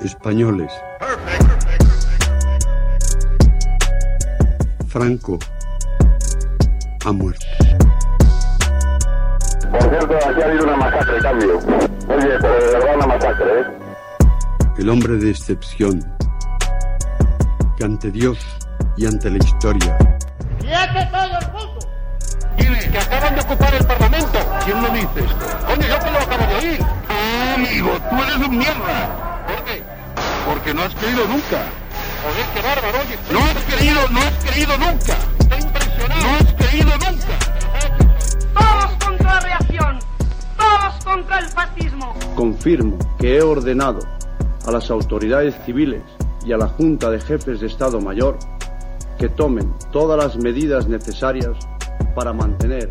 Españoles. Franco ha muerto. Por cierto, aquí ha habido una masacre, cambio. Oye, pero de verdad una masacre, ¿eh? El hombre de excepción, que ante Dios y ante la historia ¡Quiete todo el mundo! ¿Quiénes? Que acaban de ocupar el Parlamento. ¿Quién lo dice esto? Coño, yo te lo acabo de oír. Ah, amigo, tú eres un mierda. Porque no has creído nunca. Joder, qué bárbaro, oye. No has creído, no has creído nunca. Estoy impresionado. No has creído nunca. Todos contra la reacción. Todos contra el fascismo. Confirmo que he ordenado a las autoridades civiles y a la Junta de Jefes de Estado Mayor que tomen todas las medidas necesarias para mantener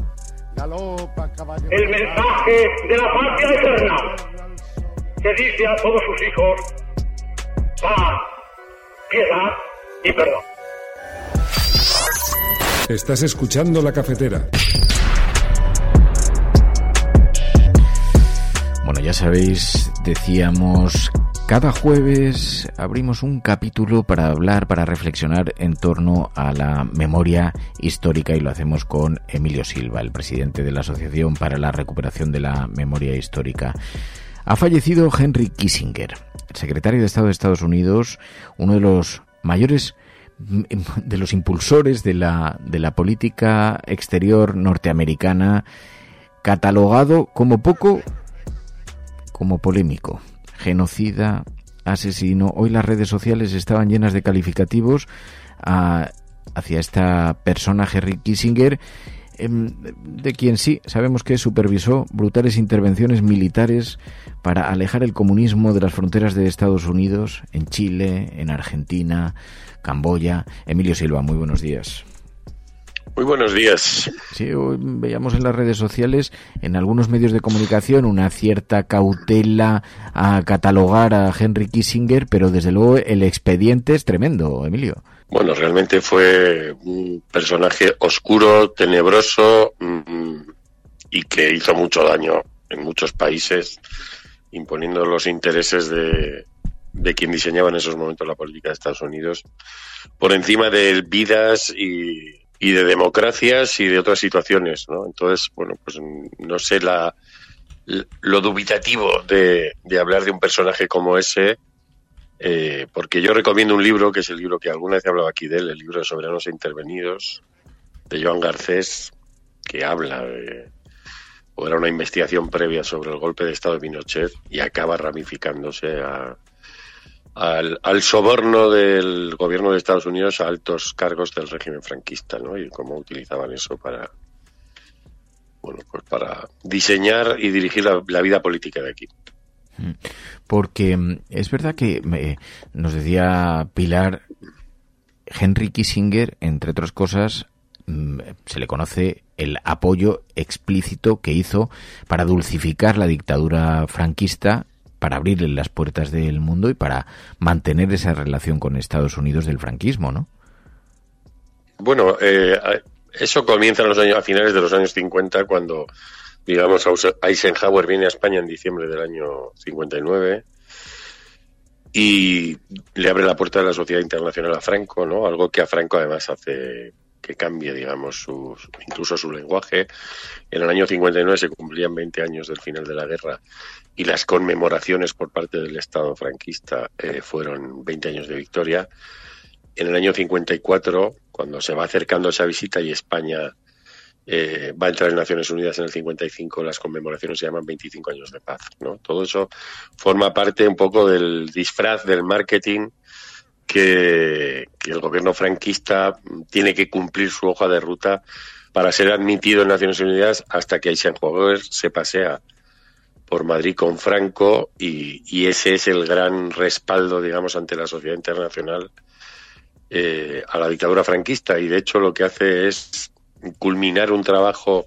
El mensaje de la patria eterna que dice a todos sus hijos paz, piedad y perdón. Estás escuchando la cafetera. Bueno, ya sabéis, decíamos, cada jueves abrimos un capítulo para hablar, para reflexionar en torno a la memoria histórica y lo hacemos con Emilio Silva, el presidente de la Asociación para la Recuperación de la Memoria Histórica. Ha fallecido Henry Kissinger, secretario de Estado de Estados Unidos, uno de los mayores de los impulsores de la, de la política exterior norteamericana, catalogado como poco como polémico, genocida, asesino. Hoy las redes sociales estaban llenas de calificativos a- hacia esta persona, Henry Kissinger, em, de quien sí sabemos que supervisó brutales intervenciones militares para alejar el comunismo de las fronteras de Estados Unidos, en Chile, en Argentina, Camboya. Emilio Silva, muy buenos días. Muy buenos días. Sí, hoy veíamos en las redes sociales, en algunos medios de comunicación, una cierta cautela a catalogar a Henry Kissinger, pero desde luego el expediente es tremendo, Emilio. Bueno, realmente fue un personaje oscuro, tenebroso mm, y que hizo mucho daño en muchos países, imponiendo los intereses de, de quien diseñaba en esos momentos la política de Estados Unidos por encima de vidas y, y de democracias y de otras situaciones, ¿no? Entonces, bueno, pues no sé la, lo dubitativo de, de hablar de un personaje como ese, eh, porque yo recomiendo un libro, que es el libro que alguna vez he hablado aquí de él, el libro de Soberanos e Intervenidos, de Joan Garcés, que habla de, o era una investigación previa sobre el golpe de Estado de Pinochet y acaba ramificándose a, al, al soborno del gobierno de Estados Unidos a altos cargos del régimen franquista, ¿no? Y cómo utilizaban eso para, bueno, pues para diseñar y dirigir la, la vida política de aquí. Porque mm, es verdad que me- nos decía Pilar, Henry Kissinger, entre otras cosas, mm, se le conoce el apoyo explícito que hizo para dulcificar la dictadura franquista, para abrirle las puertas del mundo y para mantener esa relación con Estados Unidos del franquismo, ¿no? Bueno, eh, eso comienza en los años, a finales de los años 50, cuando, digamos, Eisenhower viene a España en diciembre del año 59 y le abre la puerta de la sociedad internacional a Franco, ¿no? Algo que a Franco además hace que cambie, digamos, su, incluso su lenguaje. En el año 59 se cumplían 20 años del final de la guerra y las conmemoraciones por parte del Estado franquista eh, fueron 20 años de victoria. En el año 54, cuando se va acercando esa visita y España eh, va a entrar en Naciones Unidas en el 55, las conmemoraciones se llaman 25 años de paz. ¿no? Todo eso forma parte un poco del disfraz del marketing que, el gobierno franquista tiene que cumplir su hoja de ruta para ser admitido en Naciones Unidas hasta que Eisenhower se pasea por Madrid con Franco y, y, ese es el gran respaldo, digamos, ante la sociedad internacional eh, a la dictadura franquista. Y de hecho lo que hace es culminar un trabajo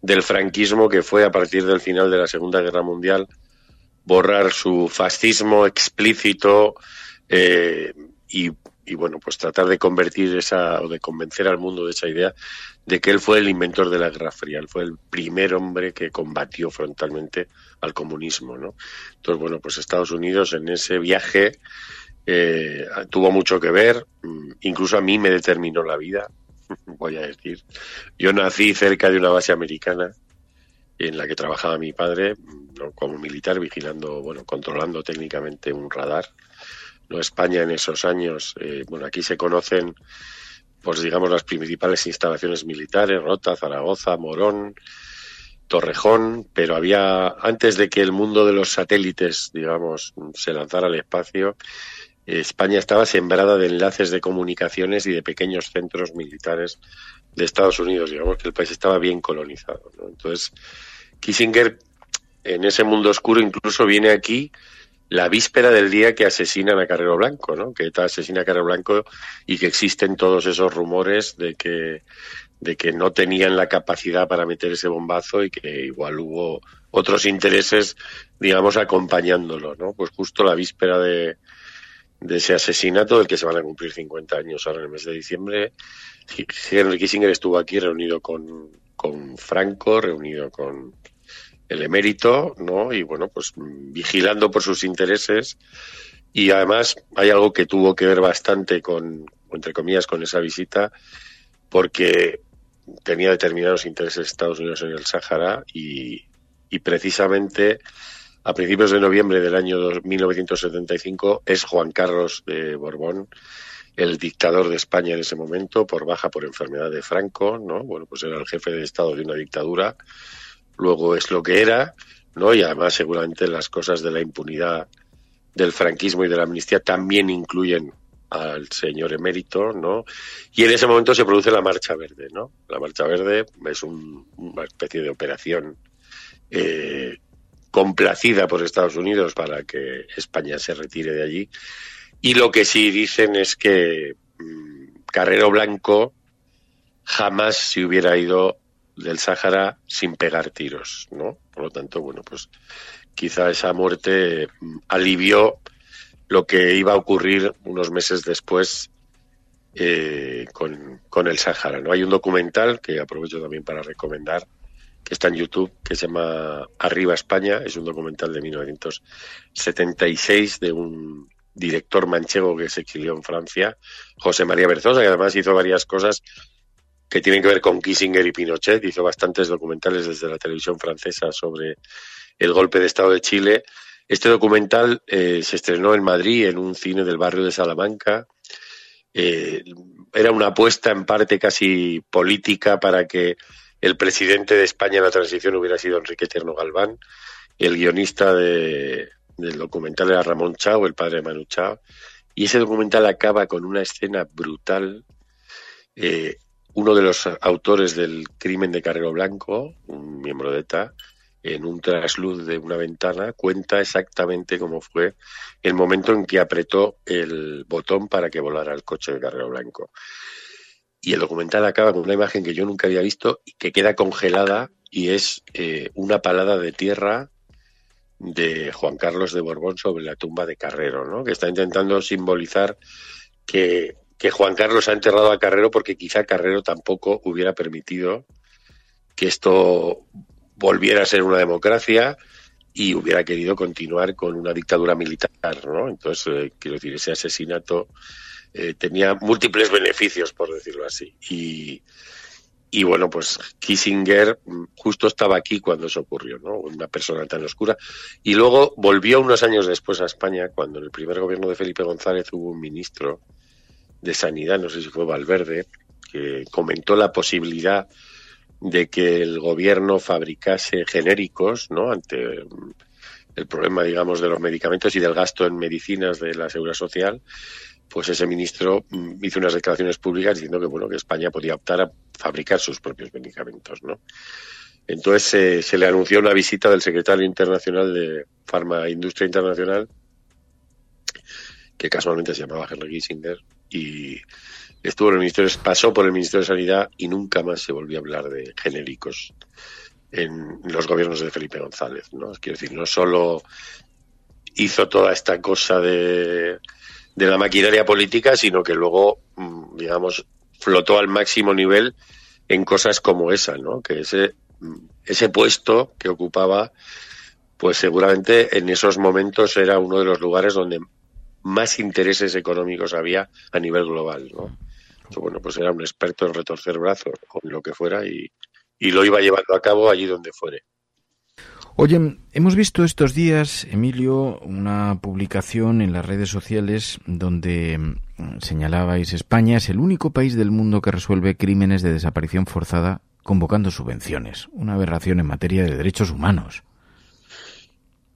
del franquismo que fue a partir del final de la Segunda Guerra Mundial borrar su fascismo explícito eh, y, bueno pues tratar de convertir esa o de convencer al mundo de esa idea de que él fue el inventor de la Guerra Fría, él fue el primer hombre que combatió frontalmente al comunismo, ¿no? Entonces bueno pues Estados Unidos en ese viaje eh, tuvo mucho que ver, mm, incluso a mí me determinó la vida, voy a decir. Yo nací cerca de una base americana en la que trabajaba mi padre ¿no? como militar vigilando, bueno, controlando técnicamente un radar. No España en esos años, eh, bueno, aquí se conocen, pues digamos las principales instalaciones militares, Rota, Zaragoza, Morón, Torrejón, pero había antes de que el mundo de los satélites, digamos, se lanzara al espacio, España estaba sembrada de enlaces de comunicaciones y de pequeños centros militares de Estados Unidos. Digamos que el país estaba bien colonizado. ¿no? Entonces, Kissinger, en ese mundo oscuro, incluso viene aquí la víspera del día que asesinan a Carrero Blanco, ¿no? Que ETA asesina a Carrero Blanco y que existen todos esos rumores de que de que no tenían la capacidad para meter ese bombazo y que igual hubo otros intereses, digamos, acompañándolo, ¿no? Pues justo la víspera de, de ese asesinato del que se van a cumplir 50 años ahora en el mes de diciembre. Henry Kissinger estuvo aquí reunido con, con Franco, reunido con el emérito, ¿no? Y bueno, pues vigilando por sus intereses. Y además hay algo que tuvo que ver bastante con, entre comillas, con esa visita, porque tenía determinados intereses de Estados Unidos en el Sáhara y, y precisamente a principios de noviembre del año 1975 es Juan Carlos de Borbón, el dictador de España en ese momento, por baja por enfermedad de Franco, ¿no? Bueno, pues era el jefe de Estado de una dictadura, luego es lo que era, ¿no? Y además seguramente las cosas de la impunidad del franquismo y de la amnistía también incluyen al señor emérito, ¿no? Y en ese momento se produce la Marcha Verde, ¿no? La Marcha Verde es un, una especie de operación eh, complacida por Estados Unidos para que España se retire de allí. Y lo que sí dicen es que mmm, Carrero Blanco jamás se hubiera ido del Sáhara sin pegar tiros, ¿no? Por lo tanto, bueno, pues quizá esa muerte mmm, alivió lo que iba a ocurrir unos meses después eh, con, con, el Sáhara, ¿no? Hay un documental que aprovecho también para recomendar que está en YouTube, que se llama Arriba España, es un documental de 1976 de un director manchego que se exilió en Francia, José María Berzosa, que además hizo varias cosas que tienen que ver con Kissinger y Pinochet, hizo bastantes documentales desde la televisión francesa sobre el golpe de Estado de Chile. Este documental eh, se estrenó en Madrid, en un cine del barrio de Salamanca. Eh, era una apuesta en parte casi política para que el presidente de España en la transición hubiera sido Enrique Tierno Galván, el guionista de, del documental era Ramón Chao, el padre de Manu Chao, y ese documental acaba con una escena brutal. Eh, uno de los autores del crimen de Carrero Blanco, un miembro de ETA, en un trasluz de una ventana, cuenta exactamente cómo fue el momento en que apretó el botón para que volara el coche de Carrero Blanco y el documental acaba con una imagen que yo nunca había visto y que queda congelada y es eh, una palada de tierra de Juan Carlos de Borbón sobre la tumba de Carrero, ¿no? que está intentando simbolizar que, que Juan Carlos ha enterrado a Carrero porque quizá Carrero tampoco hubiera permitido que esto volviera a ser una democracia y hubiera querido continuar con una dictadura militar, ¿no? Entonces, eh, quiero decir, ese asesinato eh, tenía múltiples beneficios, por decirlo así. Y, y bueno, pues Kissinger mm, justo estaba aquí cuando eso ocurrió, ¿no? Una persona tan oscura. Y luego volvió unos años después a España, cuando en el primer gobierno de Felipe González hubo un ministro de Sanidad, no sé si fue Valverde, que comentó la posibilidad de que el gobierno fabricase genéricos, ¿no? Ante mm, el problema, digamos, de los medicamentos y del gasto en medicinas de la seguridad social pues ese ministro mm, hizo unas declaraciones públicas diciendo que bueno que España podía optar a fabricar sus propios medicamentos, ¿no? Entonces se le anunció una visita del secretario internacional de Farma Industria Internacional, que casualmente se llamaba Henry Kissinger, y estuvo en el Ministerio, pasó por el Ministerio de Sanidad y nunca más se volvió a hablar de genéricos en los gobiernos de Felipe González. ¿no? Quiero decir, no solo hizo toda esta cosa de, de la maquinaria política, sino que luego, mm, digamos, flotó al máximo nivel en cosas como esa, ¿no? Que mm, ese puesto que ocupaba, pues seguramente en esos momentos era uno de los lugares donde más intereses económicos había a nivel global, ¿no? bueno, pues era un experto en retorcer brazos, con lo que fuera, y, y lo iba llevando a cabo allí donde fuere. Oye, hemos visto estos días, Emilio, una publicación en las redes sociales donde mm, señalabais España es el único país del mundo que resuelve crímenes de desaparición forzada convocando subvenciones, una aberración en materia de derechos humanos.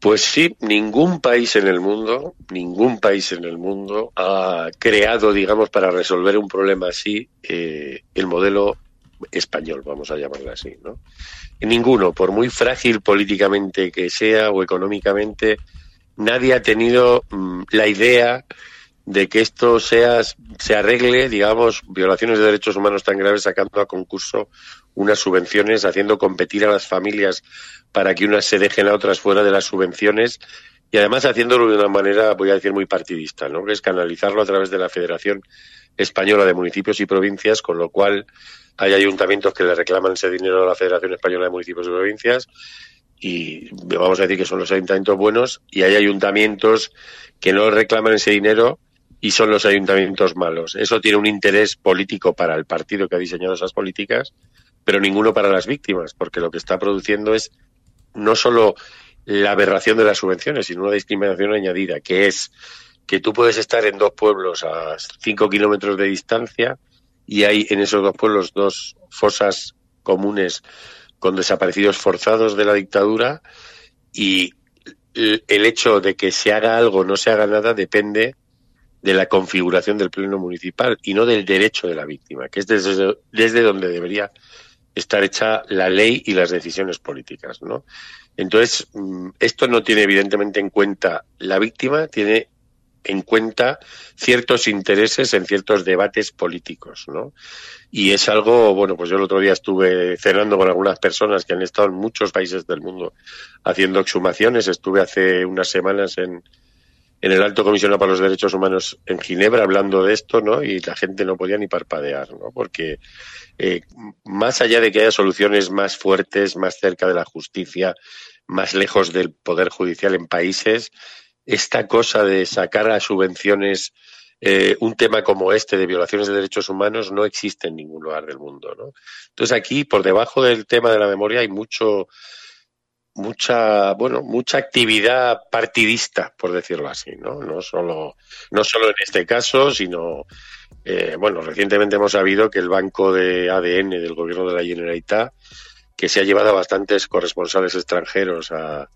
Pues sí, ningún país en el mundo, ningún país en el mundo ha creado, digamos, para resolver un problema así, eh, el modelo español, vamos a llamarlo así, ¿no? Ninguno, por muy frágil políticamente que sea o económicamente, nadie ha tenido mm, la idea de que esto sea, se arregle, digamos, violaciones de derechos humanos tan graves sacando a concurso unas subvenciones, haciendo competir a las familias para que unas se dejen a otras fuera de las subvenciones y además haciéndolo de una manera, voy a decir, muy partidista, ¿no? Que es canalizarlo a través de la Federación Española de Municipios y Provincias, con lo cual hay ayuntamientos que le reclaman ese dinero a la Federación Española de Municipios y Provincias y vamos a decir que son los ayuntamientos buenos y hay ayuntamientos que no reclaman ese dinero y son los ayuntamientos malos. Eso tiene un interés político para el partido que ha diseñado esas políticas, pero ninguno para las víctimas, porque lo que está produciendo es no solo la aberración de las subvenciones, sino una discriminación añadida, que es que tú puedes estar en dos pueblos a cinco kilómetros de distancia y hay en esos dos pueblos dos fosas comunes con desaparecidos forzados de la dictadura y el hecho de que se haga algo o no se haga nada depende de la configuración del pleno municipal y no del derecho de la víctima, que es desde, desde donde debería estar hecha la ley y las decisiones políticas, ¿no? Entonces, mm, esto no tiene evidentemente en cuenta la víctima, tiene en cuenta ciertos intereses en ciertos debates políticos, ¿no? Y es algo, bueno, pues yo el otro día estuve cenando con algunas personas que han estado en muchos países del mundo haciendo exhumaciones. Estuve hace unas semanas en, en el Alto Comisionado para los Derechos Humanos en Ginebra hablando de esto, ¿no? Y la gente no podía ni parpadear, ¿no? Porque eh, más allá de que haya soluciones más fuertes, más cerca de la justicia, más lejos del poder judicial en países, esta cosa de sacar a subvenciones eh, un tema como este de violaciones de derechos humanos no existe en ningún lugar del mundo, ¿no? Entonces aquí, por debajo del tema de la memoria, hay mucho, mucha, bueno, mucha actividad partidista, por decirlo así, ¿no? No solo, no solo en este caso, sino, eh, bueno, recientemente hemos sabido que el banco de ADN del gobierno de la Generalitat, que se ha llevado a bastantes corresponsales extranjeros a,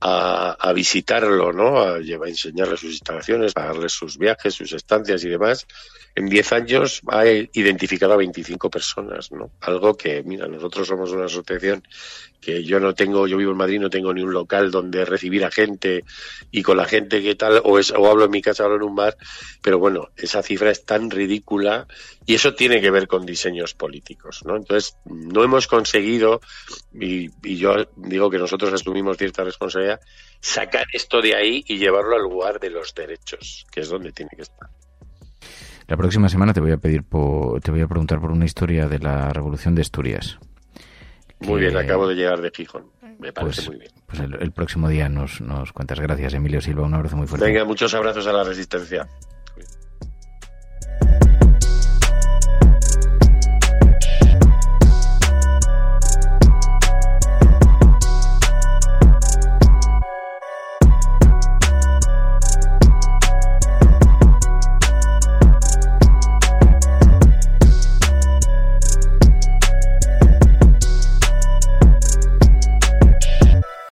a, visitarlo, ¿no? A, a enseñarle sus instalaciones, a darle sus viajes, sus estancias y demás. En 10 años ha identificado a 25 personas, ¿no? Algo que, mira, nosotros somos una asociación que yo no tengo, yo vivo en Madrid, no tengo ni un local donde recibir a gente y con la gente que tal, o, es, o hablo en mi casa, hablo en un bar, pero bueno, esa cifra es tan ridícula y eso tiene que ver con diseños políticos, ¿no? Entonces, no hemos conseguido, y, y yo digo que nosotros asumimos cierta responsabilidad, sacar esto de ahí y llevarlo al lugar de los derechos, que es donde tiene que estar. La próxima semana te voy a pedir, te voy a preguntar por una historia de la Revolución de Asturias. Muy bien, acabo de llegar de Gijón. Me parece pues, muy bien. Pues el, el próximo día nos, nos cuentas. Gracias, Emilio Silva. Un abrazo muy fuerte. Venga, muchos abrazos a la resistencia.